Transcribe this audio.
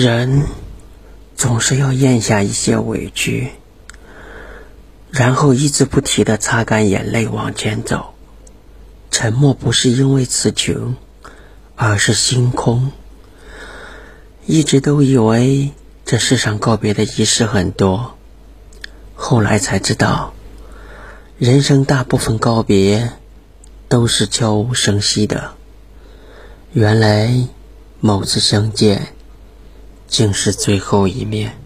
人总是要咽下一些委屈，然后一直不提的擦干眼泪往前走。沉默不是因为词穷，而是心空。一直都以为这世上告别的仪式很多，后来才知道，人生大部分告别都是悄无声息的。原来，某次相见，竟是最后一面。